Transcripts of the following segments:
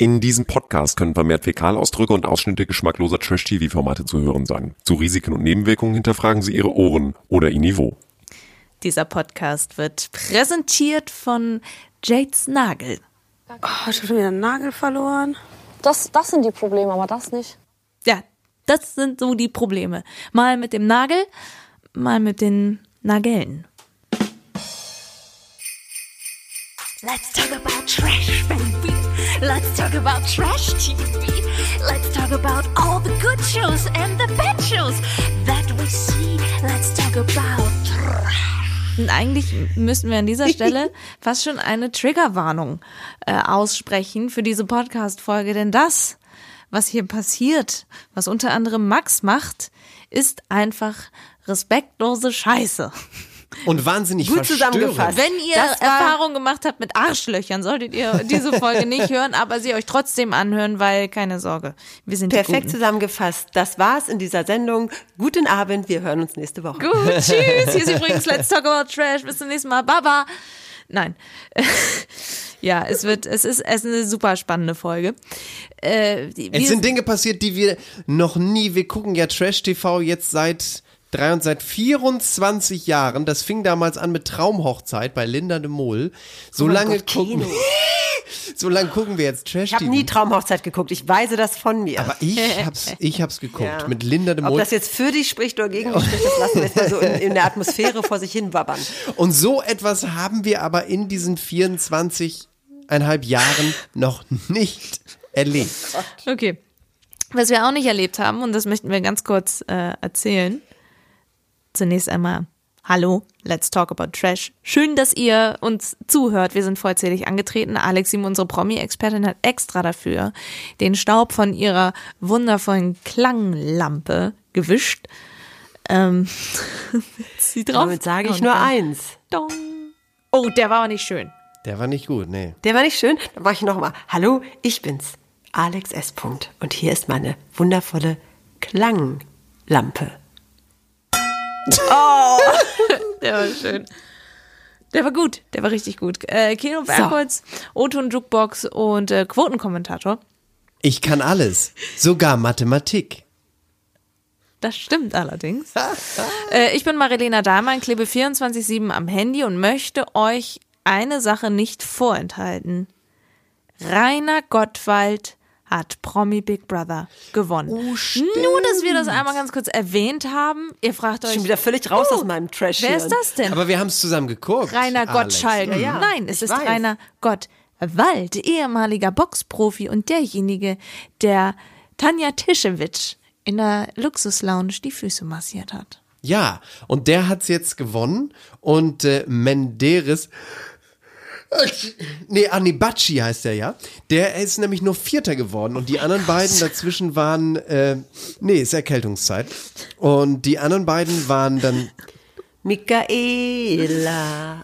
In diesem Podcast können vermehrt Fäkalausdrücke und Ausschnitte geschmackloser Trash-TV-Formate zu hören sein. Zu Risiken und Nebenwirkungen hinterfragen Sie Ihre Ohren oder Ihr Niveau. Dieser Podcast wird präsentiert von Jades Nagel. Oh, ich habe schon wieder einen Nagel verloren. Das, das sind die Probleme, aber das nicht. Ja, das sind so die Probleme. Mal mit dem Nagel, mal mit den Nagellen. Let's talk about trash, baby. Let's talk about trash TV. Let's talk about all the good shows and the bad shows that we see. Let's talk about trash. Und eigentlich müssten wir an dieser Stelle fast schon eine Triggerwarnung äh, aussprechen für diese Podcast-Folge, denn das, was hier passiert, was unter anderem Max macht, ist einfach respektlose Scheiße. Und wahnsinnig Gut verstörend. zusammengefasst. Wenn ihr Das war- Erfahrung gemacht habt mit Arschlöchern, solltet ihr diese Folge nicht hören, aber sie euch trotzdem anhören, weil keine Sorge, wir sind Perfekt zusammengefasst. Das war's in dieser Sendung. Guten Abend. Wir hören uns nächste Woche. Gut, tschüss. Hier ist übrigens Let's Talk About Trash. Bis zum nächsten Mal. Baba. Nein. ja, es wird, es ist, es ist eine super spannende Folge. Äh, Es sind Dinge passiert, die wir noch nie, wir gucken ja Trash TV jetzt seit drei und seit 24 Jahren. Das fing damals an mit Traumhochzeit bei Linda de Mol. So Oh lange Gott, gucken, Kino. so lange gucken wir jetzt Trash Ich habe nie Traumhochzeit geguckt. Ich weise das von mir. aber ich hab's, ich hab's geguckt Ja. mit Linda de Ob Mol. das jetzt für dich spricht oder gegen dich spricht, das lassen wir jetzt mal so in, in der Atmosphäre vor sich hin wabbern. Und so etwas haben wir aber in diesen 24,5 Jahren noch nicht erlebt. Okay. Was wir auch nicht erlebt haben, und das möchten wir ganz kurz äh, erzählen. Zunächst einmal, hallo, let's talk about Trash. Schön, dass ihr uns zuhört. Wir sind vollzählig angetreten. Alex, unsere Promi-Expertin, hat extra dafür den Staub von ihrer wundervollen Klanglampe gewischt. Ähm, sie drauf. Damit sage ich nur eins. Dong. Oh, der war aber nicht schön. Der war nicht gut, nee. Der war nicht schön? Dann mache ich noch mal. Hallo, ich bin's, Alex S. Punkt. Und hier ist meine wundervolle Klanglampe. Der war schön. Der war gut, der war richtig gut. Äh, Kino Bergholz, O-Ton Jukebox und äh, Quotenkommentator. Ich kann alles, sogar Mathematik. Das stimmt allerdings. äh, ich bin Marilena Dahlmann, klebe 24-7 am Handy und möchte euch eine Sache nicht vorenthalten. Rainer Gottwald hat Promi Big Brother gewonnen. Nur, dass wir das einmal ganz kurz erwähnt haben. Ihr fragt euch, Schon wieder völlig raus oh, aus meinem trash wer ist das denn? Aber wir haben es zusammen geguckt. Rainer. Gottschalk. Ja, ja, Nein, es ich ist weiß. Rainer Gottwald, ehemaliger Boxprofi und derjenige, der Tanja Tischewitsch in der Luxuslounge die Füße massiert hat. Ja, und der hat's jetzt gewonnen und äh, Menderes Nee, Anibachi heißt der ja. Der ist nämlich nur Vierter geworden und die anderen beiden dazwischen waren, äh, nee, ist Erkältungszeit. Und die anderen beiden waren dann, Michaela.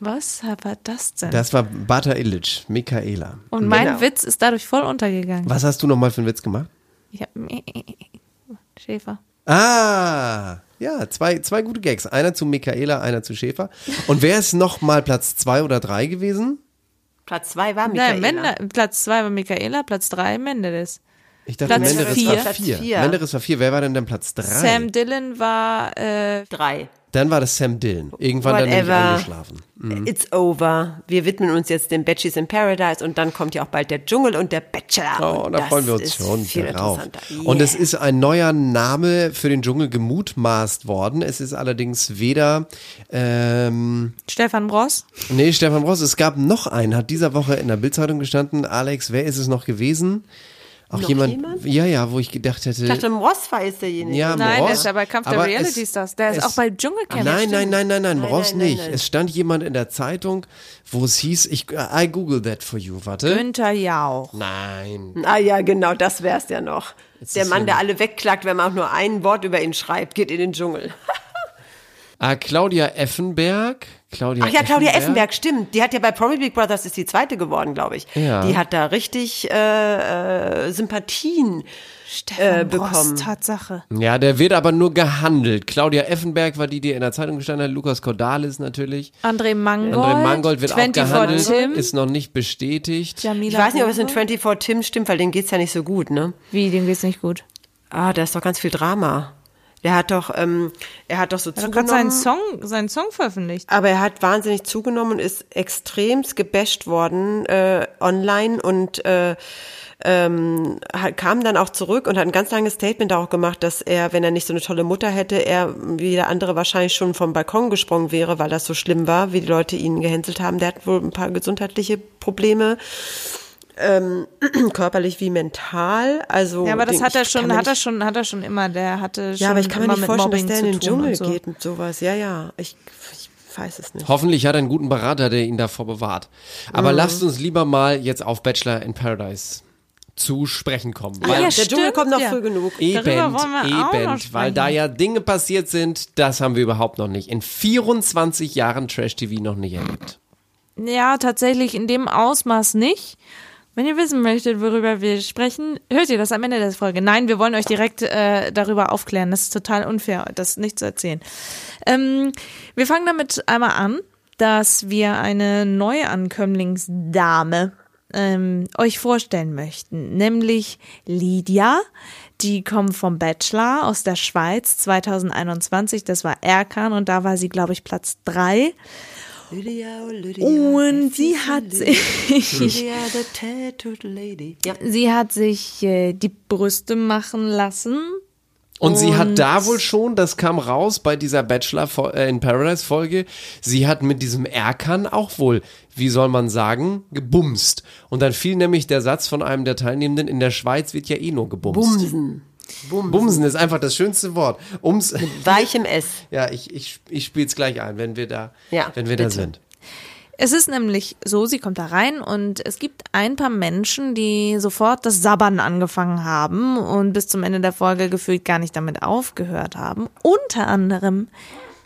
Was war das denn? das war Bata Illich, Michaela. und mein Genau. Witz ist dadurch voll untergegangen. Was hast du nochmal für einen Witz gemacht? Ich hab Schäfer. Ah, ja, zwei, zwei gute Gags. Einer zu Michaela, einer zu Schäfer. Und wer ist nochmal Platz zwei oder drei gewesen? Platz zwei war Michaela. Nein, Mende, Platz zwei war Michaela, Platz drei Menderes. Ich dachte, Platz Menderes vier. war Platz vier. vier. Menderes war vier. Wer war denn dann Platz drei? Sam Dillon war äh, Drei. Dann war das Sam Dillon. Irgendwann dann nämlich Whatever. eingeschlafen. It's over. Wir widmen uns jetzt den Batches in Paradise und dann kommt ja auch bald der Dschungel und der Bachelor. Oh, und da das freuen wir uns schon drauf. interessanter. Und es Yeah. ist ein neuer Name für den Dschungel gemutmaßt worden. Es ist allerdings weder, ähm, Stefan Bross. nee, Stefan Ross, es gab noch einen, hat dieser Woche in der Bildzeitung gestanden. Alex, wer ist es noch gewesen? Auch Noch jemand, jemand? ja, ja, wo ich gedacht hätte. Ich dachte, war jetzt derjenige. Ja, Nein, Ross, der ist ja bei Kampf der aber Reality es- Stars. Der ist es- auch bei Dschungelcamp. Nein, nein, nein, nein, nein, Nein, Ross nein, nein, nicht. nein. Es stand jemand in der Zeitung, wo es hieß, ich, I google that for you, warte. Günther Jauch. Nein. Ah ja, genau, das wär's ja noch. der ist Mann, der alle wegklagt, wenn man auch nur ein Wort über ihn schreibt, geht in den Dschungel. Ah, Claudia Effenberg. Claudia Ach ja, Claudia Effenberg, stimmt. Die hat ja bei Promi Big Brothers ist die zweite geworden, glaube ich. Ja. Die hat da richtig äh, äh, Sympathien äh, bekommen. Ross, Tatsache. Ja, der wird aber nur gehandelt. Claudia Effenberg war die, die in der Zeitung gestanden hat. Lukas Cordalis natürlich. André Mangold. André Mangold wird auch 24 gehandelt. Tim. Ist noch nicht bestätigt. Jamila Ich weiß nicht, ob es in Rowe. 24 Tim stimmt, weil dem geht's ja nicht so gut, ne? Wie, dem geht's nicht gut. Ah, da ist doch ganz viel Drama. Der hat doch, ähm, er hat doch so Er hat gerade seinen zugenommen. Song, seinen Song veröffentlicht. Aber er hat wahnsinnig zugenommen und ist extremst gebasht worden äh, online und äh, ähm, hat- kam dann auch zurück und hat ein ganz langes Statement auch gemacht, dass er, wenn er nicht so eine tolle Mutter hätte, er wie der andere wahrscheinlich schon vom Balkon gesprungen wäre, weil das so schlimm war, wie die Leute ihn gehänselt haben. Der hat wohl ein paar gesundheitliche Probleme. Ähm, körperlich wie mental, also Ja, aber das den- hat er schon, hat er schon, hat er schon immer. Der hatte schon ja, aber ich kann mir immer nicht mit vorstellen, dass Mobbing der in den Dschungel und so. geht mit sowas. Ja, ja, ich, ich weiß es nicht. Hoffentlich hat er einen guten Berater, der ihn davor bewahrt. Aber Mhm. lasst uns lieber mal jetzt auf Bachelor in Paradise zu sprechen kommen. Ah, Weil ja, der stimmt, Dschungel kommt noch ja. früh genug. Eben, eben, weil da ja Dinge passiert sind, das haben wir überhaupt noch nicht. In 24 Jahren Trash-TV noch nicht erlebt. Ja, tatsächlich in dem Ausmaß nicht. Wenn ihr wissen möchtet, worüber wir sprechen, hört ihr das am Ende der Folge. Nein, wir wollen euch direkt äh, darüber aufklären. Das ist total unfair, das nicht zu erzählen. Ähm, wir fangen damit einmal an, dass wir eine Neuankömmlingsdame ähm, euch vorstellen möchten, nämlich Lydia. Die kommt vom Bachelor aus der Schweiz 2021. Das war Erkan und da war sie, glaube ich, Platz drei. Lydia, oh Lydia, Und sie hat sich, Lydia, the tattooed lady. Ja. sie hat sich äh, die Brüste machen lassen. Und, sie Und- hat da wohl schon, das kam raus bei dieser Bachelor äh, in Paradise Folge, sie hat mit diesem Erkan auch wohl, wie soll man sagen, gebumst. Und dann fiel nämlich der Satz von einem der Teilnehmenden, in der Schweiz wird ja eh nur gebumst. Bumsen. Bumsen. Bumsen ist einfach das schönste Wort. Ums, Weichem S. ja, ich, ich, ich spiele es gleich ein, wenn wir da, Ja, wenn wir da sind. Es ist nämlich so, sie kommt da rein und es gibt ein paar Menschen, die sofort das Sabbern angefangen haben und bis zum Ende der Folge gefühlt gar nicht damit aufgehört haben. Unter anderem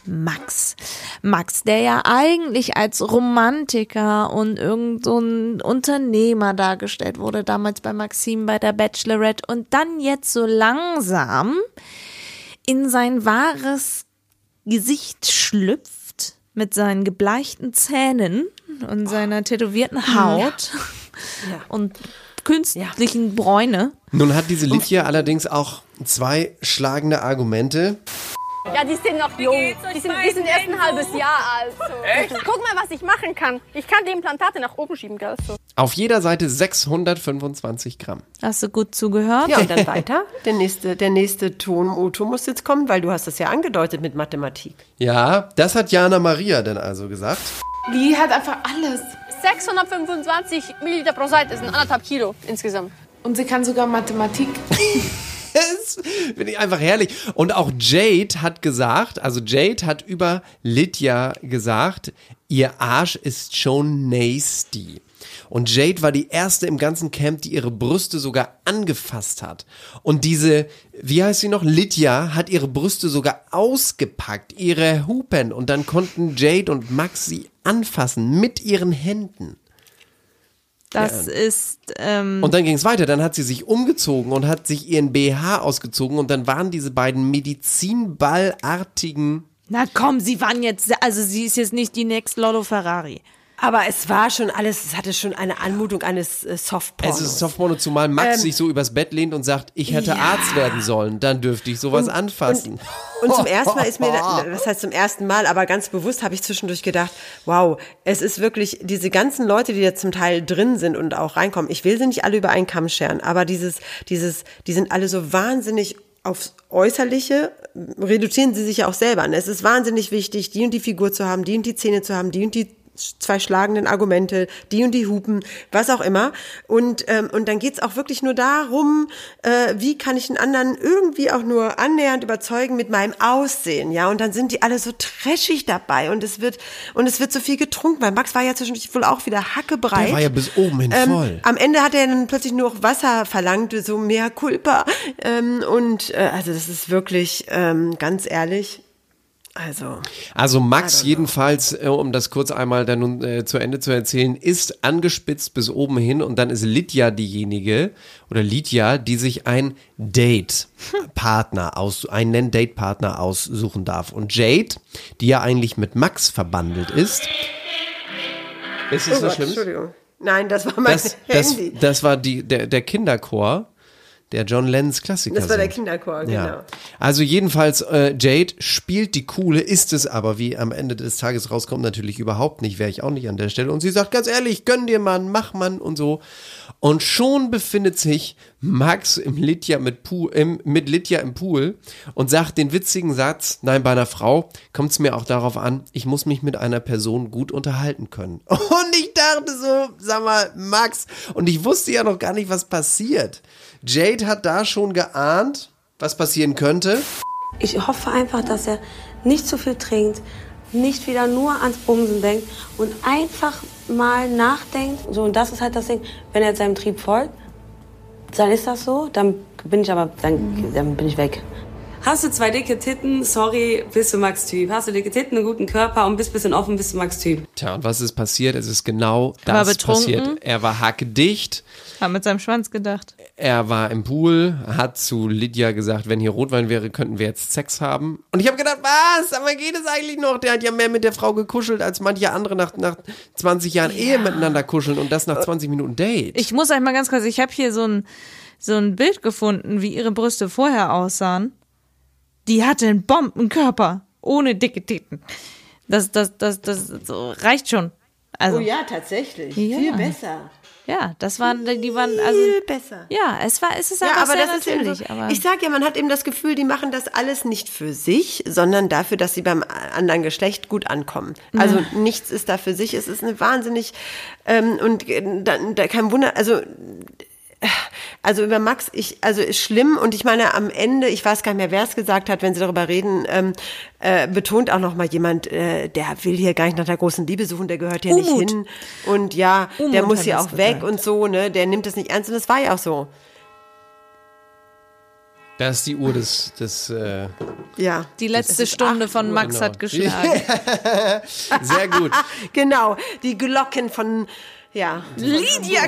Max. Max, der ja eigentlich als Romantiker und irgend so ein Unternehmer dargestellt wurde, damals bei Maxim bei der Bachelorette und dann jetzt so langsam in sein wahres Gesicht schlüpft mit seinen gebleichten Zähnen und seiner tätowierten Haut und künstlichen Bräune. Nun hat diese Lydia allerdings auch zwei schlagende Argumente. Ja, die sind noch jung. Die sind, die sind erst ein halbes Jahr alt. So. Guck mal, was ich machen kann. Ich kann die Implantate nach oben schieben, gell? So. Auf jeder Seite 625 Gramm. Hast du gut zugehört? Ja, und dann weiter. Der nächste, der nächste Ton, Otto muss jetzt kommen, weil du hast das ja angedeutet mit Mathematik. Ja, das hat Jana Maria denn also gesagt. Die hat einfach alles. 625 Milliliter pro Seite sind anderthalb Kilo insgesamt. Und sie kann sogar Mathematik. Das finde ich einfach herrlich. Und auch Jade hat gesagt, also Jade hat über Lydia gesagt, ihr Arsch ist schon nasty. Und Jade war die erste im ganzen Camp, die ihre Brüste sogar angefasst hat. Und diese, wie heißt sie noch? Lydia hat ihre Brüste sogar ausgepackt, ihre Hupen. Und dann konnten Jade und Max sie anfassen mit ihren Händen. Das ist, ähm, Und dann ging es weiter. Dann hat sie sich umgezogen und hat sich ihren BH ausgezogen und dann waren diese beiden Medizinballartigen. na komm, sie waren jetzt, also sie ist jetzt nicht die Next Lotto Ferrari. Aber es war schon alles, es hatte schon eine Anmutung eines äh, Softpornos. Es ist Softporno, zumal Max sich so übers Bett lehnt und sagt, ich hätte ja. Arzt werden sollen, dann dürfte ich sowas anfassen. Und zum ersten Mal ist mir, das heißt zum ersten Mal, aber ganz bewusst habe ich zwischendurch gedacht, wow, es ist wirklich diese ganzen Leute, die da zum Teil drin sind und auch reinkommen. Ich will sie nicht alle über einen Kamm scheren, aber dieses, dieses, die sind alle so wahnsinnig aufs Äußerliche reduzieren sie sich ja auch selber an. Es ist wahnsinnig wichtig, die und die Figur zu haben, die und die Zähne zu haben, die und die zwei schlagenden Argumente, die und die Hupen, was auch immer. Und, ähm, und dann geht's auch wirklich nur darum, äh, wie kann ich den anderen irgendwie auch nur annähernd überzeugen mit meinem Aussehen, ja. Und dann sind die alle so trashig dabei und es wird und es wird so viel getrunken, weil Max war ja zwischendurch wohl auch wieder hackebreit. Der war ja bis oben hin Ähm, voll. am Ende hat er dann plötzlich nur noch Wasser verlangt, so mehr Culpa. Ähm, und äh, also das ist wirklich ähm, ganz ehrlich. Also, Also Max jedenfalls, äh, um das kurz einmal dann nun, äh, zu Ende zu erzählen, ist angespitzt bis oben hin und dann ist Lydia diejenige oder Lydia, die sich ein Date-Partner aus, einen Date-Partner aussuchen darf. Und Jade, die ja eigentlich mit Max verbandelt ist. Ist es oh was Gott, Schlimmes? Entschuldigung. Nein, das war mein Das, das, Handy. das war die, der, der Kinderchor, der John Lennons Klassiker. Das war der. Kinderchor, genau. Ja. Also jedenfalls, äh, Jade spielt die coole, ist es aber, wie am Ende des Tages rauskommt, natürlich überhaupt nicht, wäre ich auch nicht an der Stelle. Und sie sagt ganz ehrlich, gönn dir Mann, mach Mann und so. Und schon befindet sich Max im Lydia mit, Pool, im, mit Lydia im Pool und sagt den witzigen Satz, nein, bei einer Frau kommt es mir auch darauf an, ich muss mich mit einer Person gut unterhalten können. Und ich dachte so, sag mal, Max, und ich wusste ja noch gar nicht, was passiert. Jade hat da schon geahnt, was passieren könnte. Ich hoffe einfach, dass er nicht zu viel trinkt, nicht wieder nur ans Bumsen denkt und einfach mal nachdenkt. So, und das ist halt das Ding, wenn er jetzt seinem Trieb folgt, dann ist das so, dann bin ich aber, dann, dann bin ich weg. Hast du zwei dicke Titten, sorry, bist du Max-Typ. Hast du dicke Titten, einen guten Körper und bist bisschen offen, bist du Max-Typ. Tja, und was ist passiert? Es ist genau Er war das betrunken. passiert. Er war hackedicht, Hat mit seinem Schwanz gedacht. er war im Pool, hat zu Lydia gesagt, wenn hier Rotwein wäre, könnten wir jetzt Sex haben. Und ich habe gedacht, was? Aber geht es eigentlich noch? Der hat ja mehr mit der Frau gekuschelt, als manche andere nach, nach 20 Jahren Ehe miteinander kuscheln und das nach 20 Minuten Date. Ich muss euch mal ganz kurz, ich habe hier so ein, so ein Bild gefunden, wie ihre Brüste vorher aussahen. Die hatte einen Bombenkörper, ohne dicke Titten. Das, das, das, das so reicht schon. Also, Oh ja, tatsächlich. Ja. Viel besser. ja, das waren, die waren, also, Viel besser. ja, es war, es ist Ja, einfach aber sehr das ist eben natürlich. so. aber Ich sag ja, man hat eben das Gefühl, die machen das alles nicht für sich, sondern dafür, dass sie beim anderen Geschlecht gut ankommen. Also nichts ist da für sich. Es ist eine wahnsinnig ähm, und äh, da, da kein Wunder. Also also über Max, ich, also ist schlimm und ich meine am Ende, ich weiß gar nicht mehr, wer es gesagt hat, wenn sie darüber reden, ähm, äh, betont auch noch mal jemand, äh, der will hier gar nicht nach der großen Liebe suchen, der gehört hier Umut. nicht hin und ja, Umut der muss hier auch weg gesagt. und so, ne, der nimmt es nicht ernst und das war ja auch so. Das ist die Uhr des, des äh, Ja. die letzte Stunde von Uhr, Max genau. hat geschlagen. sehr gut. Genau, die Glocken von, ja. Lydia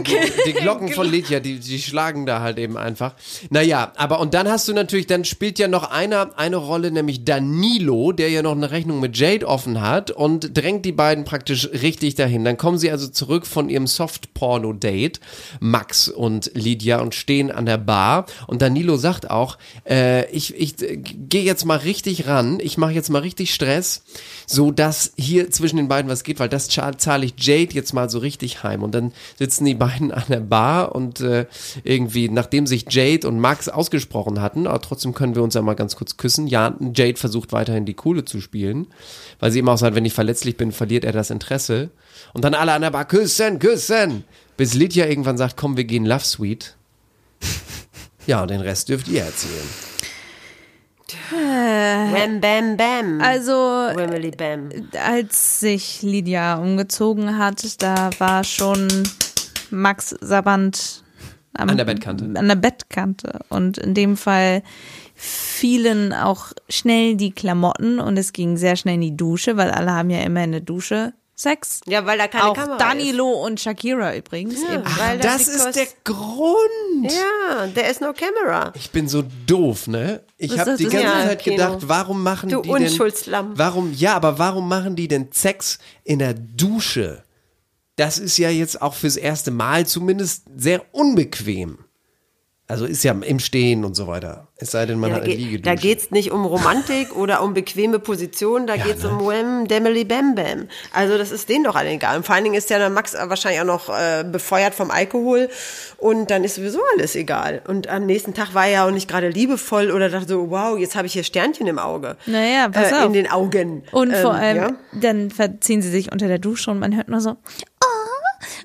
Die Glocken von Lydia, die, die schlagen da halt eben einfach. Naja, aber und dann hast du natürlich, dann spielt ja noch einer eine Rolle, nämlich Danilo, der ja noch eine Rechnung mit Jade offen hat und drängt die beiden praktisch richtig dahin. Dann kommen sie also zurück von ihrem Soft-Porno-Date, Max und Lydia, und stehen an der Bar. Und Danilo sagt auch, äh, ich, ich äh, gehe jetzt mal richtig ran, ich mache jetzt mal richtig Stress, so dass hier zwischen den beiden was geht, weil das zahl- zahle ich Jade jetzt mal so richtig heim. Und dann sitzen die beiden an der Bar und äh, irgendwie, nachdem sich Jade und Max ausgesprochen hatten, aber trotzdem können wir uns ja mal ganz kurz küssen. Ja, Jade versucht weiterhin die Coole zu spielen, weil sie immer auch sagt, wenn ich verletzlich bin, verliert er das Interesse. Und dann alle an der Bar küssen, küssen, bis Lydia irgendwann sagt, komm, wir gehen Love Suite. Ja, und den Rest dürft ihr erzählen. Wham, bam, bam. Also, bam. als sich Lydia umgezogen hat, da war schon Max Sabant am, An der Bettkante. An der Bettkante. Und in dem Fall fielen auch schnell die Klamotten und es ging sehr schnell in die Dusche, weil alle haben ja immer in der Dusche Sex. Ja, weil da keine auch Kamera Danilo und Shakira übrigens. Ja, eben. weil Das because- ist der Grund. Ja, there is no camera. Ich bin so doof, ne? Ich habe ist die das ganze? Ja, Zeit Kino. gedacht, warum machen Du die denn Unschuldslamm. Warum ja, aber warum machen die denn Sex in der Dusche? Das ist ja jetzt auch fürs erste Mal zumindest sehr unbequem. Also ist ja im Stehen und so weiter. Es sei denn, man Ja, hat eine geht- Liegedusche. da geht's nicht um Romantik oder um bequeme Position, da geht's um Wham, Demily Bam Bam. Also das ist denen doch allen egal. Und vor allen Dingen ist ja dann Max wahrscheinlich auch noch äh, befeuert vom Alkohol und dann ist sowieso alles egal. Und am nächsten Tag war er ja auch nicht gerade liebevoll oder dachte so, wow, jetzt habe ich hier Sternchen im Auge. Naja, pass äh, auf. In den Augen. Und Ähm, vor allem, ja. dann verziehen sie sich unter der Dusche und man hört nur so, oh,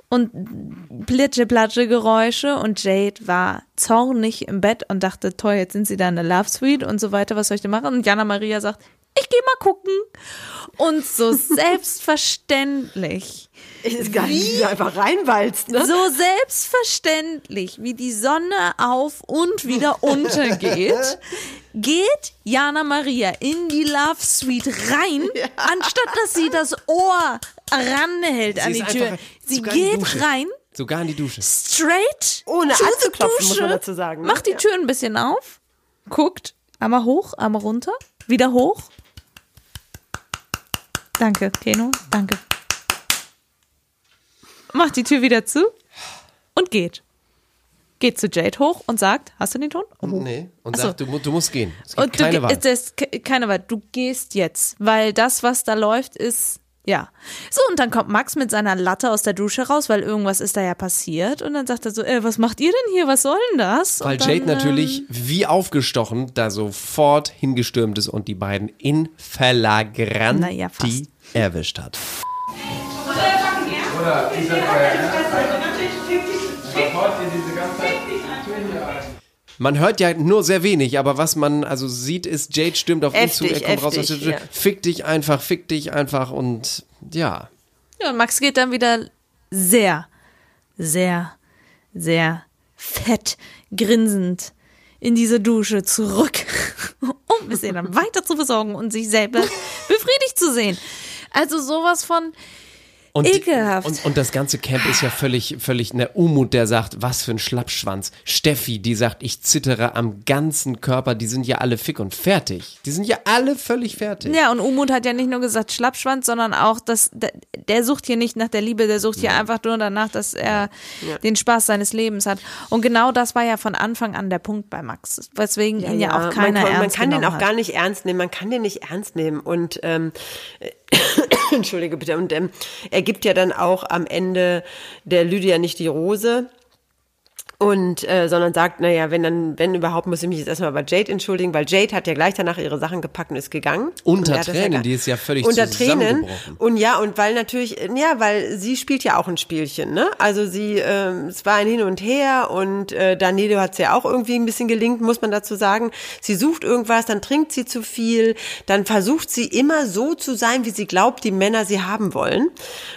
und plitsche-platsche Geräusche und Jade war zornig im Bett und dachte, toll, jetzt sind sie da in der Love Suite und so weiter, was soll ich denn machen? Und Jana Maria sagt, ich gehe mal gucken. Und so selbstverständlich, Ist gar nicht, wie sie einfach reinwalzt, ne? so selbstverständlich, wie die Sonne auf und wieder untergeht, geht Jana Maria in die Love Suite rein, anstatt dass sie das Ohr ranhält an die Tür. Sie geht rein, Sogar in die Dusche. straight Ohne anzuklopfen, muss Dusche, man dazu sagen, ne? Macht die Ja. Tür ein bisschen auf, guckt, einmal hoch, einmal runter, wieder hoch. Danke, Keno, danke. Macht die Tür wieder zu und geht. Geht zu Jade hoch und sagt, hast du den Ton? Oh. Nee. Und Ach so. sagt, du, du musst gehen. Es gibt Und du, keine ge- Wahl. es ist ke- keine Wahl. Du gehst jetzt, weil das, was da läuft, ist ja. So und dann kommt Max mit seiner Latte aus der Dusche raus, weil irgendwas ist da ja passiert und dann sagt er so, äh, was macht ihr denn hier? Was soll denn das? Weil und dann, Jade natürlich ähm, wie aufgestochen da sofort hingestürmt ist und die beiden in Naja, fast. erwischt hat. Man hört ja nur sehr wenig, aber was man also sieht, ist, Jade stürmt auf ihn zu, er Heftig, kommt raus aus der Tür, ja. fick dich einfach, fick dich einfach und ja. Ja, und Max geht dann wieder sehr, sehr, sehr fett grinsend in diese Dusche zurück, um es ihr dann weiter zu versorgen und sich selber befriedigt zu sehen. Also sowas von Und, Ekelhaft. Und, und das ganze Camp ist ja völlig, völlig, ne, Umut, der sagt, was für ein Schlappschwanz. Steffi, die sagt, ich zittere am ganzen Körper, die sind ja alle fick und fertig. Die sind ja alle völlig fertig. Ja, und Umut hat ja nicht nur gesagt Schlappschwanz, sondern auch, dass der, der sucht hier nicht nach der Liebe, der sucht hier einfach nur danach, dass er den Spaß seines Lebens hat. Und genau das war ja von Anfang an der Punkt bei Max, weswegen ihn ja, auch keiner man, kann- man ernst kann den auch hat. gar nicht ernst nehmen. Man kann den nicht ernst nehmen. Und ähm, entschuldige bitte. Und ähm, er gibt ja dann auch am Ende der Lydia nicht die Rose. Und äh, sondern sagt, naja, wenn dann, wenn überhaupt, muss ich mich jetzt erstmal bei Jade entschuldigen, weil Jade hat ja gleich danach ihre Sachen gepackt und ist gegangen. Unter Und er Tränen, gar- die ist ja völlig unter Tränen. Und ja, und weil natürlich, ja, weil sie spielt ja auch ein Spielchen, ne? Also sie, ähm, es war ein Hin und Her und äh, Danilo hat es ja auch irgendwie ein bisschen gelingt, muss man dazu sagen. Sie sucht irgendwas, dann trinkt sie zu viel, dann versucht sie immer so zu sein, wie sie glaubt, die Männer sie haben wollen.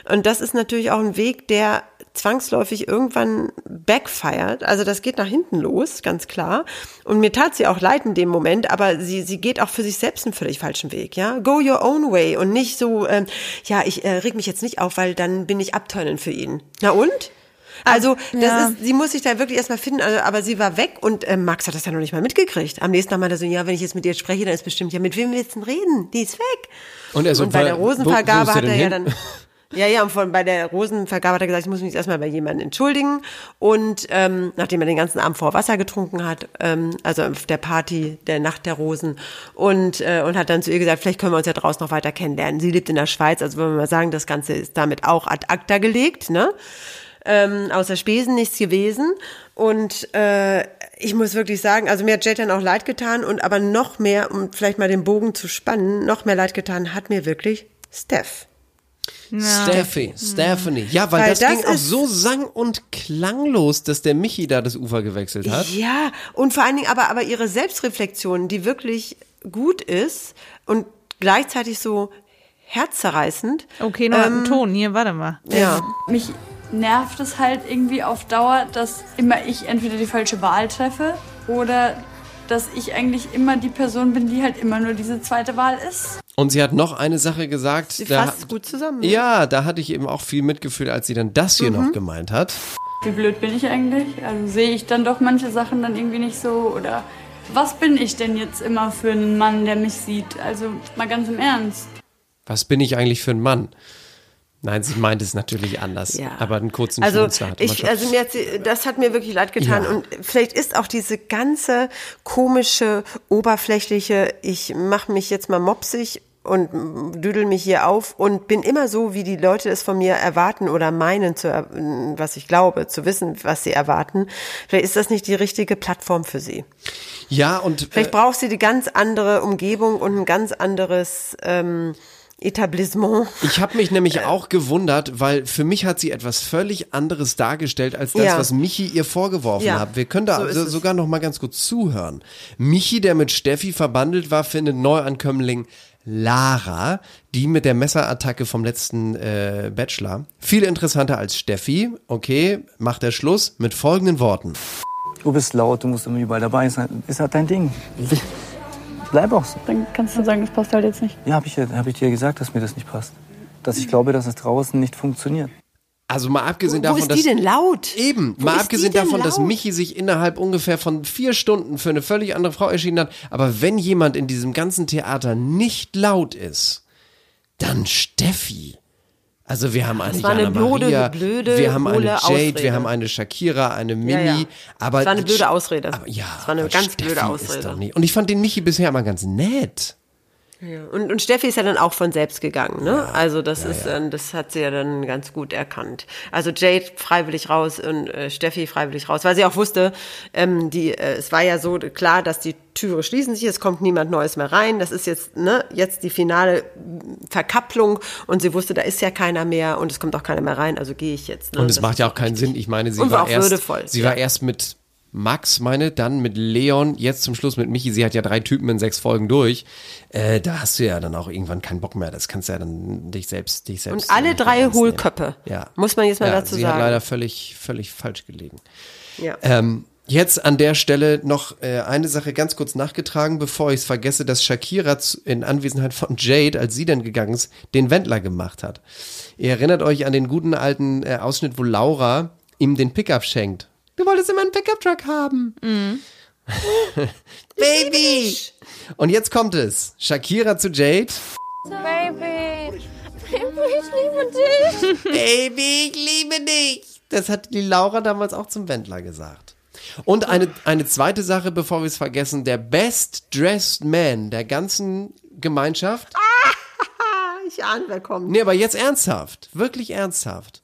Und das ist natürlich auch ein Weg, der zwangsläufig irgendwann backfired. Also das geht nach hinten los, ganz klar. Und mir tat sie auch leid in dem Moment, aber sie, sie geht auch für sich selbst einen völlig falschen Weg, ja. Go your own way und nicht so, ähm, ja, ich äh, reg mich jetzt nicht auf, weil dann bin ich abturnen für ihn. Na und? Also, das ja. ist, sie muss sich da wirklich erstmal finden, also, aber sie war weg und äh, Max hat das ja noch nicht mal mitgekriegt. Am nächsten Tag meinte er so, ja, wenn ich jetzt mit ihr spreche, dann ist bestimmt, ja, mit wem willst du denn reden? Die ist weg. Und er so, und bei der wo- wo Rosenvergabe der hat er denn ja hin? dann. Ja, ja, und von, bei der Rosenvergabe hat er gesagt, ich muss mich erstmal bei jemandem entschuldigen. Und ähm, nachdem er den ganzen Abend vor Wasser getrunken hat, ähm, also auf der Party der Nacht der Rosen, und, äh, und hat dann zu ihr gesagt, vielleicht können wir uns ja draußen noch weiter kennenlernen. Sie lebt in der Schweiz, also wollen wir mal sagen, das Ganze ist damit auch ad acta gelegt, ne? ähm, außer Spesen nichts gewesen. Und äh, ich muss wirklich sagen, also mir hat Jade dann auch leid getan und aber noch mehr, um vielleicht mal den Bogen zu spannen, noch mehr leid getan hat mir wirklich Steph. Steffi, Stephanie. Ja, weil, Weil das, das ging auch so sang- und klanglos, dass der Michi da das Ufer gewechselt hat. Ja, und vor allen Dingen aber, aber ihre Selbstreflexion, die wirklich gut ist und gleichzeitig so herzzerreißend. Okay, noch einen Ton hier, warte mal. Ja. Mich nervt es halt irgendwie auf Dauer, dass immer ich entweder die falsche Wahl treffe oder dass ich eigentlich immer die Person bin, die halt immer nur diese zweite Wahl ist. Und sie hat noch eine Sache gesagt. Sie da- fasst gut zusammen. ne? Ja, da hatte ich eben auch viel mitgefühlt, als sie dann das hier Mhm. noch gemeint hat. Wie blöd bin ich eigentlich? Also sehe ich dann doch manche Sachen dann irgendwie nicht so oder was bin ich denn jetzt immer für einen Mann, der mich sieht? Also mal ganz im Ernst. Was bin ich eigentlich für ein Mann? Nein, sie meint es natürlich anders. Ja. Aber einen kurzen Also, Schmunzler hatte ich, also mir hat sie, das hat mir wirklich leid getan. Ja. Und vielleicht ist auch diese ganze komische, oberflächliche, ich mache mich jetzt mal mopsig und düdel mich hier auf und bin immer so, wie die Leute es von mir erwarten oder meinen, zu, was ich glaube, zu wissen, was sie erwarten. Vielleicht ist das nicht die richtige Plattform für sie. ja, und Vielleicht äh, braucht sie die ganz andere Umgebung und ein ganz anderes ähm, Etablissement. ich habe mich nämlich auch gewundert, weil für mich hat sie etwas völlig anderes dargestellt als das, Ja. was Michi ihr vorgeworfen Ja, hat. Wir können da so es. sogar noch mal ganz kurz zuhören. Michi, der mit Steffi verbandelt war, findet Neuankömmling Lara, die mit der Messerattacke vom letzten äh, Bachelor. Viel interessanter als Steffi. Okay, macht der Schluss mit folgenden Worten. Du bist laut, du musst immer überall dabei sein. Ist halt dein Ding. Bleib auch so. Dann kannst du sagen, das passt halt jetzt nicht. Ja, habe ich, ja- hab ich dir gesagt, dass mir das nicht passt. Dass ich glaube, dass es draußen nicht funktioniert. Also mal abgesehen Wo davon, ist dass die denn laut? Eben, Wo mal ist abgesehen davon, dass laut? Michi sich innerhalb ungefähr von vier Stunden für eine völlig andere Frau erschienen hat. Aber wenn jemand in diesem ganzen Theater nicht laut ist, dann Steffi. Also wir haben eine war eine Jana blöde- Maria, blöde, wir haben eine Jade, Ausrede. wir haben eine Shakira, eine Mimi. Ja, ja. Aber Das war eine blöde Ausrede. Aber ja, Das war eine ganz Steffi blöde Ausrede. Und ich fand den Michi bisher immer ganz nett. Ja. Und, und Steffi ist ja dann auch von selbst gegangen, ne? also das ist dann, das hat sie ja dann ganz gut erkannt. Also Jade freiwillig raus und äh, Steffi freiwillig raus, weil sie auch wusste, ähm, die, äh, es war ja so klar, dass die Türe schließen sich, es kommt niemand Neues mehr rein. Das ist jetzt, ne, jetzt die finale Verkapplung und sie wusste, da ist ja keiner mehr und es kommt auch keiner mehr rein, also gehe ich jetzt. Ne? Und es macht ja auch keinen Sinn. Ich meine, sie Und war war, auch erst, würdevoll, sie ja. war erst mit Max, meine, dann mit Leon, jetzt zum Schluss mit Michi. Sie hat ja drei Typen in sechs Folgen durch. Äh, da hast du ja dann auch irgendwann keinen Bock mehr. Das kannst du ja dann dich selbst, dich selbst. Und alle drei. Hohlköppe. Ja. Muss man jetzt mal ja, dazu sie sagen. hat leider völlig, völlig falsch gelegen. Ja. Ähm, jetzt an der Stelle noch äh, eine Sache ganz kurz nachgetragen, bevor ich es vergesse, dass Shakira in Anwesenheit von Jade, als sie dann gegangen ist, den Wendler gemacht hat. Ihr erinnert euch an den guten alten äh, Ausschnitt, wo Laura ihm den Pickup schenkt. Du wolltest immer einen Pickup-Truck haben. Baby! Und jetzt kommt es. Shakira zu Jade. Baby, Baby, ich liebe dich. Baby, ich liebe dich. Das hat die Laura damals auch zum Wendler gesagt. Und eine, eine zweite Sache, bevor wir es vergessen, der Best Dressed Man der ganzen Gemeinschaft. Ich ahne, wer kommt. Nee, aber jetzt ernsthaft. Wirklich ernsthaft.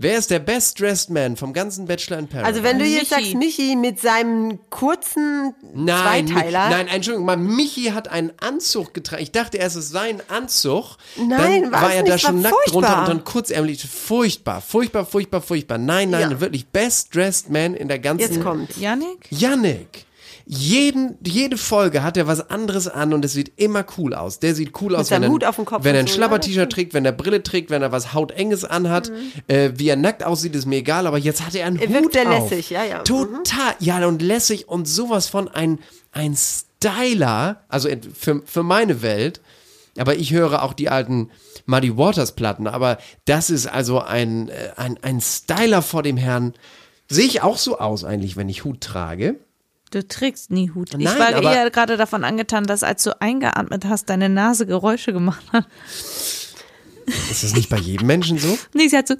Wer ist der Best Dressed Man vom ganzen Bachelor in Paradise? Also wenn du jetzt Michi. sagst, Michi mit seinem kurzen Nein, Zweiteiler. Mi- nein, Entschuldigung, mal Michi hat einen Anzug getragen. Ich dachte erst, es ist sein Anzug. Nein, dann war er nicht, da schon nackt drunter furchtbar. und dann kurzärmlich. Furchtbar, furchtbar, furchtbar, furchtbar. Nein, nein, Ja. wirklich Best Dressed Man in der ganzen Jetzt kommt. Yannick? Yannick. Jeden, jede Folge hat er was anderes an und es sieht immer cool aus. Der sieht cool aus, wenn er, Hut auf dem Kopf wenn er ein so, Schlapper-T-Shirt trägt, wenn er Brille trägt, wenn er was Hautenges anhat. Äh, wie er nackt aussieht, ist mir egal, aber jetzt hat er einen Mhm. Er Hut sehr auf. lässig, ja, ja. Mhm. Total, ja, und lässig und sowas von ein, ein Styler, also für, für meine Welt. Aber ich höre auch die alten Muddy Waters Platten, aber das ist also ein, äh, ein, ein Styler vor dem Herrn. Sehe ich auch so aus eigentlich, wenn ich Hut trage? Du trägst nie Hut. ich Nein, war aber- eher gerade davon angetan, dass als du eingeatmet hast, deine Nase Geräusche gemacht hat. Ist das nicht bei jedem Menschen so? Nee, sie hat so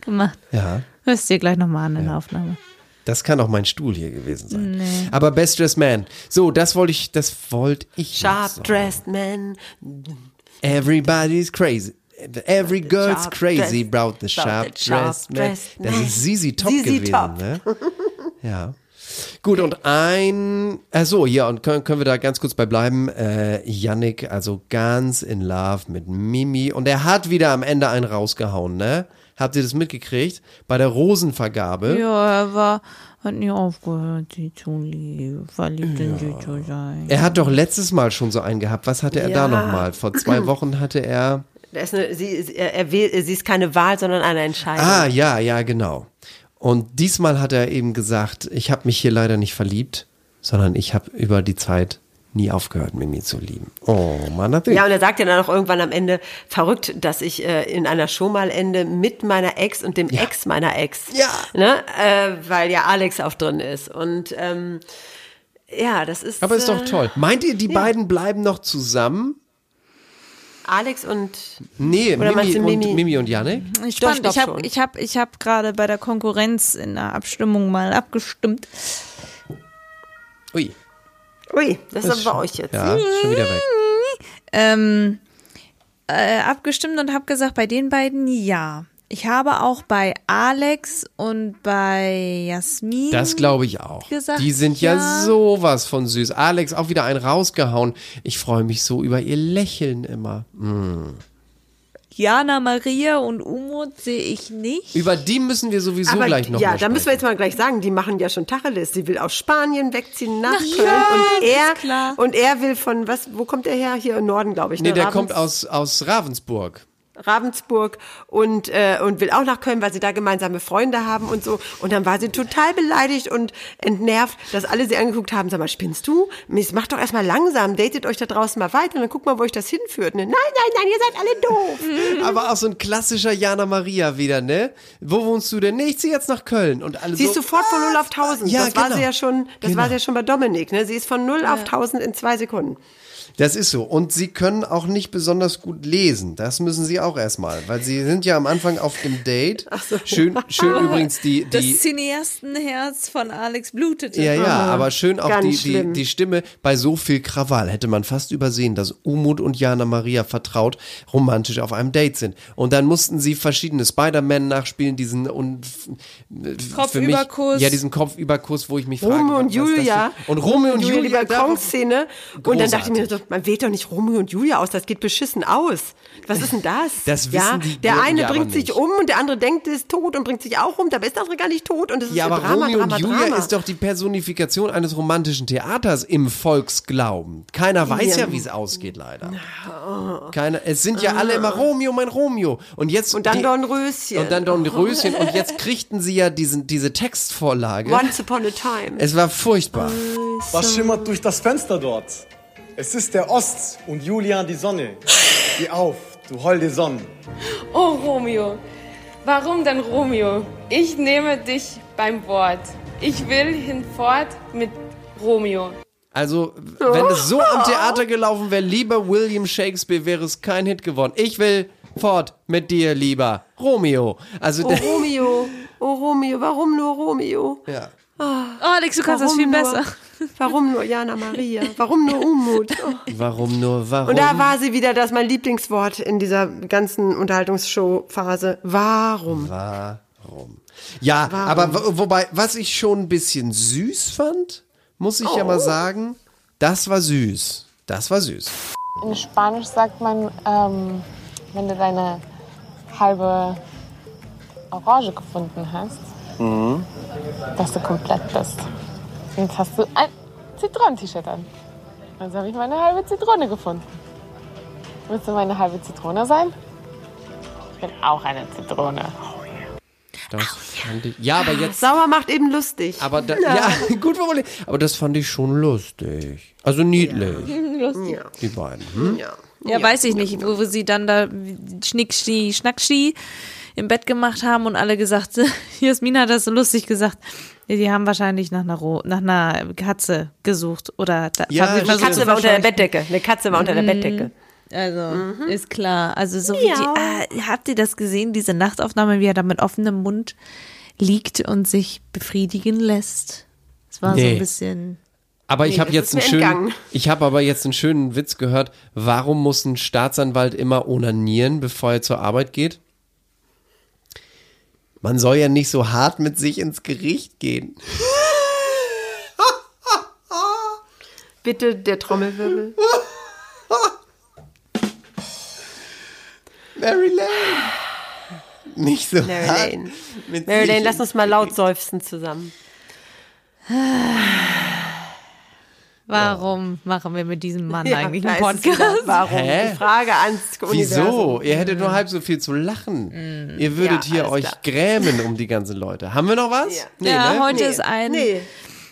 gemacht. Ja. Hörst dir gleich nochmal an in der Aufnahme. Das kann auch mein Stuhl hier gewesen sein. Aber Best Dressed Man. So, das wollte ich, das wollte ich. Sharp dressed man. Everybody's crazy. Every girl's Sharp crazy about the sharp dressed man. Das ist Sisi Top ZZ gewesen, Top. ne? Ja. Gut, und ein, ach so, ja, und können, können wir da ganz kurz bei bleiben. Äh, Yannick, also ganz in Love mit Mimi. Und er hat wieder am Ende einen rausgehauen, ne? Habt ihr das mitgekriegt? Bei der Rosenvergabe. Ja, er war, hat nie aufgehört, sie zu lieben, verliebt in sie zu sein. Er hat doch letztes Mal schon so einen gehabt. Was hatte er da Ja. nochmal? Vor zwei Wochen hatte er. Da ist eine, sie, sie- er, er wählt, sie ist keine Wahl, sondern eine Entscheidung. Ah, ja, ja, genau. Und diesmal hat er eben gesagt, ich habe mich hier leider nicht verliebt, sondern ich habe über die Zeit nie aufgehört, Mimi zu lieben. Oh, Mann, natürlich. Ja, und er sagt ja dann auch irgendwann am Ende, verrückt, dass ich äh, in einer Show mal ende mit meiner Ex und dem Ex meiner Ex. Ja. Ne? Äh, weil ja Alex auch drin ist. Und ähm, ja, das ist. Aber ist doch äh, toll. Meint ihr, die ja. beiden bleiben noch zusammen? Alex und Nee, Oder Mimi, und, Mimi? Mimi und Janik? Ich, Doch, ich habe ich hab, ich hab gerade bei der Konkurrenz in der Abstimmung mal abgestimmt. Ui. Ui, das ist ist bei euch jetzt. Ja, schon wieder weg. Ähm, äh, abgestimmt und habe gesagt, bei den beiden ja. Ich habe auch bei Alex und bei Jasmin. Das glaube ich auch. gesagt, die sind ja. ja. sowas von süß. Alex auch wieder einen rausgehauen. Ich freue mich so über ihr Lächeln immer. Mm. Jana Maria und Umut sehe ich nicht. Über die müssen wir sowieso Aber gleich noch ja, da müssen wir jetzt mal gleich sagen, die machen ja schon Tacheles. Sie will aus Spanien wegziehen nach Na Köln ja, und ist er klar. und er will von was? Wo kommt er her? Hier im Norden, glaube ich. Nee, ne? der Ravens- kommt aus, aus Ravensburg. Ravensburg und, äh, und will auch nach Köln, weil sie da gemeinsame Freunde haben und so. Und dann war sie total beleidigt und entnervt, dass alle sie angeguckt haben. Sag mal, spinnst du? Miss, Macht doch erstmal langsam, datet euch da draußen mal weiter und dann guck mal, wo euch das hinführt. Ne? Nein, nein, nein, ihr seid alle doof. Aber auch so ein klassischer Jana Maria wieder, ne? Wo wohnst du denn? Nee, ich zieh jetzt nach Köln. Und alle Sie ist so, sofort von 0 auf 1000. Ja, das war genau. sie ja schon, das Genau. war sie ja schon bei Dominik, ne? Sie ist von 0 auf 1000 in zwei Sekunden. Das ist so. Und sie können auch nicht besonders gut lesen. Das müssen sie auch erstmal. Weil sie sind ja am Anfang auf dem Date. Schön, schön übrigens die, Das die, Cineastenherz von Alex blutete. Ja, ja, aber schön auch die, die, die Stimme. Bei so viel Krawall hätte man fast übersehen, dass Umut und Jana Maria vertraut romantisch auf einem Date sind. Und dann mussten sie verschiedene Spider-Man nachspielen, diesen und Kopfüberkuss. Ja, diesen Kopfüberkuss, wo ich mich frage. Romeo und das Julia. Und Romeo und Julia. die Balkonszene. Und dann dachte ich mir so, man wählt doch nicht Romeo und Julia aus, das geht beschissen aus. Was ist denn das? Das ja, wissen die Der eine ja bringt sich nicht. um und der andere denkt, er ist tot und bringt sich auch um, dabei ist der andere gar nicht tot und das ist Ja, aber Drama, Romeo Drama, und Julia Drama. ist doch die Personifikation eines romantischen Theaters im Volksglauben. Keiner weiß ja, Ja. wie es ausgeht, leider. Keiner, es sind ja alle immer Romeo, mein Romeo. Und jetzt Und dann die- Dornröschen. Und dann Dornröschen. Und jetzt kriegten sie ja diesen, diese Textvorlage. Once upon a time. Es war furchtbar. Was schimmert durch das Fenster dort? Es ist der Ost und Julian die Sonne. Geh auf, du holde Sonne. Oh, Romeo. Warum denn Romeo? Ich nehme dich beim Wort. Ich will hinfort mit Romeo. Also, wenn es so am Theater gelaufen wäre, lieber William Shakespeare, wäre es kein Hit geworden. Ich will fort mit dir, lieber Romeo. Also, Oh Romeo, oh Romeo, warum nur Romeo? ja. Oh, Alex, du kannst das Warum viel nur, besser. Warum nur Jana Maria? Warum nur Umut? Oh. Warum nur, warum? Und da war sie wieder, das ist mein Lieblingswort in dieser ganzen Unterhaltungsshow-Phase. Warum? Warum? Ja, aber wo- wobei, was ich schon ein bisschen süß fand, muss ich ja mal sagen, das war süß. Das war süß. In Spanisch sagt man, ähm, wenn du deine halbe Orange gefunden hast, dass du komplett bist. Jetzt hast du ein Zitronen-T-Shirt an. Also habe ich meine halbe Zitrone gefunden. Willst du meine halbe Zitrone sein? Ich bin auch eine Zitrone. Das fand ich, ja, aber jetzt. Sauer macht eben lustig. Aber da, ja. gut formuliert. Aber das fand ich schon lustig. Also niedlich. Lustig. Die beiden. Hm? Ja. Ja, weiß ich nicht, wo, wo sie dann da Schnickschi, Schnackschi im Bett gemacht haben und alle gesagt, Jasmin hat das so lustig gesagt. Die haben wahrscheinlich nach einer, Ro nach einer Katze gesucht oder da, Ja, haben sie die versucht Katze war unter der. Bettdecke. Eine Katze war unter der Bettdecke. Also, ist klar. Also, so wie die, äh, habt ihr das gesehen, diese Nachtaufnahme, wie er da mit offenem Mund liegt und sich befriedigen lässt? Es war so Nee. ein bisschen. Aber ich Nee, habe jetzt einen schönen, entgangen. ich habe aber jetzt einen schönen Witz gehört. Warum muss ein Staatsanwalt immer onanieren, bevor er zur Arbeit geht? Man soll ja nicht so hart mit sich ins Gericht gehen. Bitte der Trommelwirbel. Mary Lane. Nicht so Mary hart Lane. Mary Lane, lass uns mal laut seufzen zusammen. Warum machen wir mit diesem Mann Ja, eigentlich einen. Podcast? Warum? Hä? Die Frage ans Universum. Wieso? Ihr hättet nur halb so viel zu lachen. Ihr würdet Ja, hier euch klar. grämen um die ganzen Leute. Haben wir noch was? Ja. Nee, ja, ne? heute Nee. ist ein. Nee.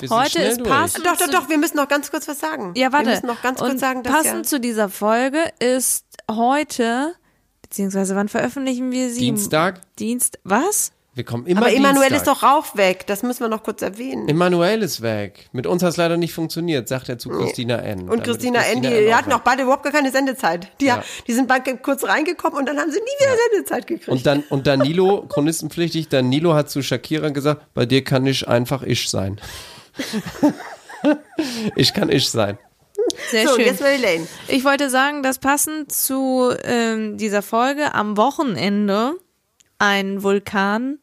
Heute ist durch. passend. Doch, doch, doch, wir müssen noch ganz kurz was sagen. Ja, warte. Wir müssen noch ganz kurz Und sagen, dass passend ja, zu dieser Folge ist heute, beziehungsweise wann veröffentlichen wir sie? Dienstag. Dienst. Was? Wir kommen immer Aber Emanuel Dienstag. ist doch Rauch weg. Das müssen wir noch kurz erwähnen. Emanuel ist weg. Mit uns hat es leider nicht funktioniert, sagt er zu Christina N. Und Damit ist Christina N., die N hatten auch beide überhaupt gar keine Sendezeit. Die, Ja. die sind beide kurz reingekommen und dann haben sie nie wieder Sendezeit gekriegt. Und dann und Danilo, chronistenpflichtig, Danilo hat zu Shakira gesagt, bei dir kann ich einfach ich sein. ich kann ich sein. Sehr so, schön. jetzt Mary Lane. Ich wollte sagen, dass passend zu ähm, dieser Folge am Wochenende ein Vulkan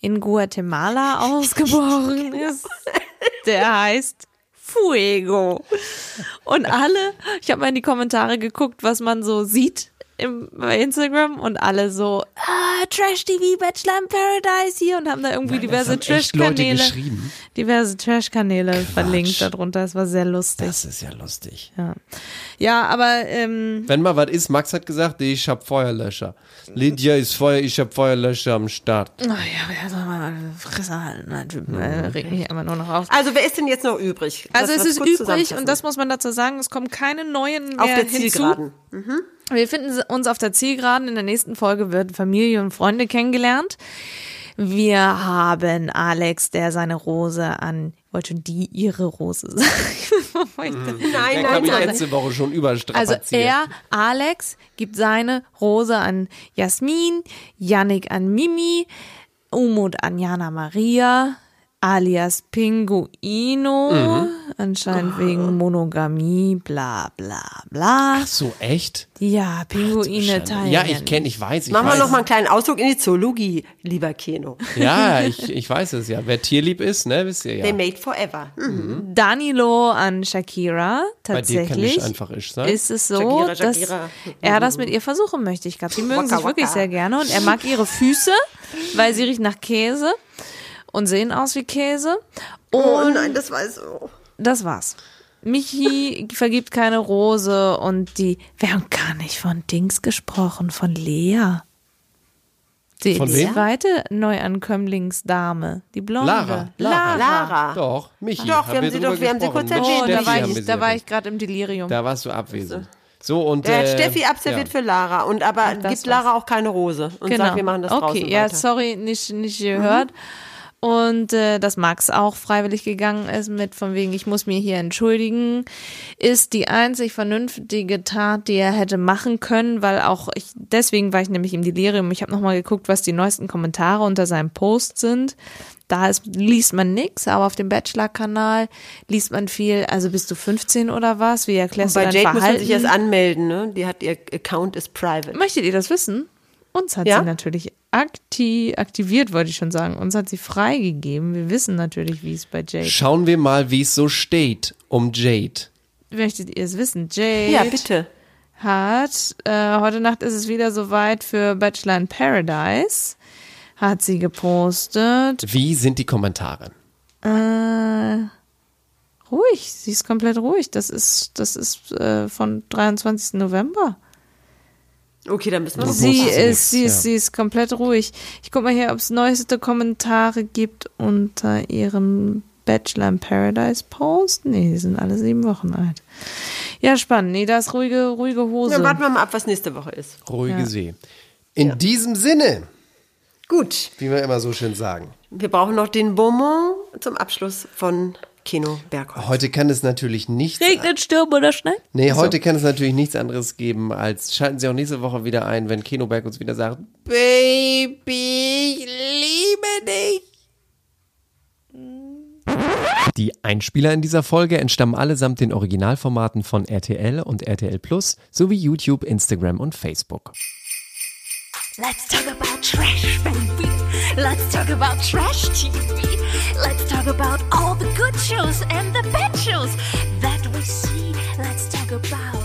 in Guatemala ausgebrochen ist. Der heißt Fuego. Und alle, ich habe mal in die Kommentare geguckt, was man so sieht im, bei Instagram und alle so, ah, Trash TV, Bachelor in Paradise hier und haben da irgendwie Nein, diverse Trash-Kanäle, geschrieben. diverse Trash-Kanäle verlinkt darunter. Das war sehr lustig. Das ist ja lustig. Ja, ja aber ähm, Wenn mal was ist, Max hat gesagt, ich hab Feuerlöscher. Lydia ist Feuer, ich hab Feuerlöscher am Start. oh ja, ja, soll mal Fresse halten, äh, regt mich immer nur noch auf. Also wer ist denn jetzt noch übrig? Also es ist übrig und das muss man dazu sagen, es kommen keine neuen mehr auf der hinzu. Zielgeraden. Mhm. Wir finden uns auf der Zielgeraden. In der nächsten Folge wird Familie und Freunde kennengelernt. Wir haben Alex, der seine Rose an, wollte schon die ihre Rose sagen. Nein, Der nein, habe ich nein. letzte Woche schon Also überstrapaziert. er, Alex, gibt seine Rose an Jasmin, Yannick an Mimi, Umut an Jana Maria, alias Pinguino, Mhm. anscheinend wegen Monogamie, bla bla bla. Ach so, echt? Ja, Pinguine teilen. Ja, ich kenne, ich weiß, ich Machen wir weiß. noch mal einen kleinen Ausdruck in die Zoologie, lieber Keno. Ja, ich, ich weiß es ja. Wer tierlieb ist, ne, wisst ihr ja. They made forever. Mhm. Danilo an Shakira. Bei dir kann Tatsächlich ich einfach ich sein. ist es so, Shakira, dass Shakira. er das mit ihr versuchen möchte. Ich glaube, die mögen Waka, sich wirklich waka. sehr gerne und er mag ihre Füße, weil sie riechen nach Käse und sehen aus wie Käse. Und Oh nein, das war so. das war's. Michi vergibt keine Rose und die, wir haben gar nicht von Dings gesprochen, von Lea. Die, Von zweite Neuankömmlingsdame, die Blonde. Lara. Lara. Lara. Doch, Michi. Doch, wir haben sie doch- wir haben sie kurz erwähnt. Oh, da war haben ich, da war ich gerade im Delirium. Da warst du abwesend. So, und. Der hat äh, Steffi absolviert ja. für Lara und aber das gibt Lara auch keine Rose und sagt, wir machen das Genau. okay, draußen ja, weiter. sorry, nicht, nicht gehört. Und äh, dass Max auch freiwillig gegangen ist mit von wegen, ich muss mir hier entschuldigen, ist die einzig vernünftige Tat, die er hätte machen können, weil auch ich, deswegen war ich nämlich im Delirium. Ich habe nochmal geguckt, was die neuesten Kommentare unter seinem Post sind. Da ist, liest man nix, aber auf dem Bachelor-Kanal liest man viel. Also bist du 15 oder was? Wie Und erklärst bei du dein Jade muss man Verhalten? sich erst anmelden, ne? Die hat ihr Account ist private. Möchtet ihr das wissen? Uns hat Ja? sie natürlich akti aktiviert, wollte ich schon sagen. Uns hat sie freigegeben. Wir wissen natürlich, wie es bei Jade. Schauen wir mal, wie es so steht um Jade. Möchtet ihr es wissen? Jade Ja, bitte. hat, äh, heute Nacht ist es wieder soweit für Bachelor in Paradise. Hat sie gepostet. Wie sind die Kommentare? Äh, ruhig, sie ist komplett ruhig. Das ist, das ist äh, von 23. November. Okay, dann müssen wir noch Sie ist, nichts, sie ist, ja. sie ist komplett ruhig. Ich guck mal hier, ob es neueste Kommentare gibt unter ihrem Bachelor in Paradise Post. Nee, die sind alle sieben Wochen alt. Ja, spannend. Nee, da ist ruhige, ruhige Hose. Dann warten wir mal ab, was nächste Woche ist. Ruhige Ja. See. In diesem Sinne, Gut, wie wir immer so schön sagen. wir brauchen noch den Beaumont zum Abschluss von Kino Bergholz. Heute kann es natürlich nichts. Regnet, Sturm oder Schnee? Nee, heute kann es natürlich nichts anderes geben, als schalten Sie auch nächste Woche wieder ein, wenn Kenoberg uns wieder sagt, Baby, ich liebe dich. Die Einspieler in dieser Folge entstammen allesamt den Originalformaten von RTL und RTL Plus sowie YouTube, Instagram und Facebook. Let's talk about trash, baby. Let's talk about trash TV. Let's talk about all the good shows and the bad shows that we see. Let's talk about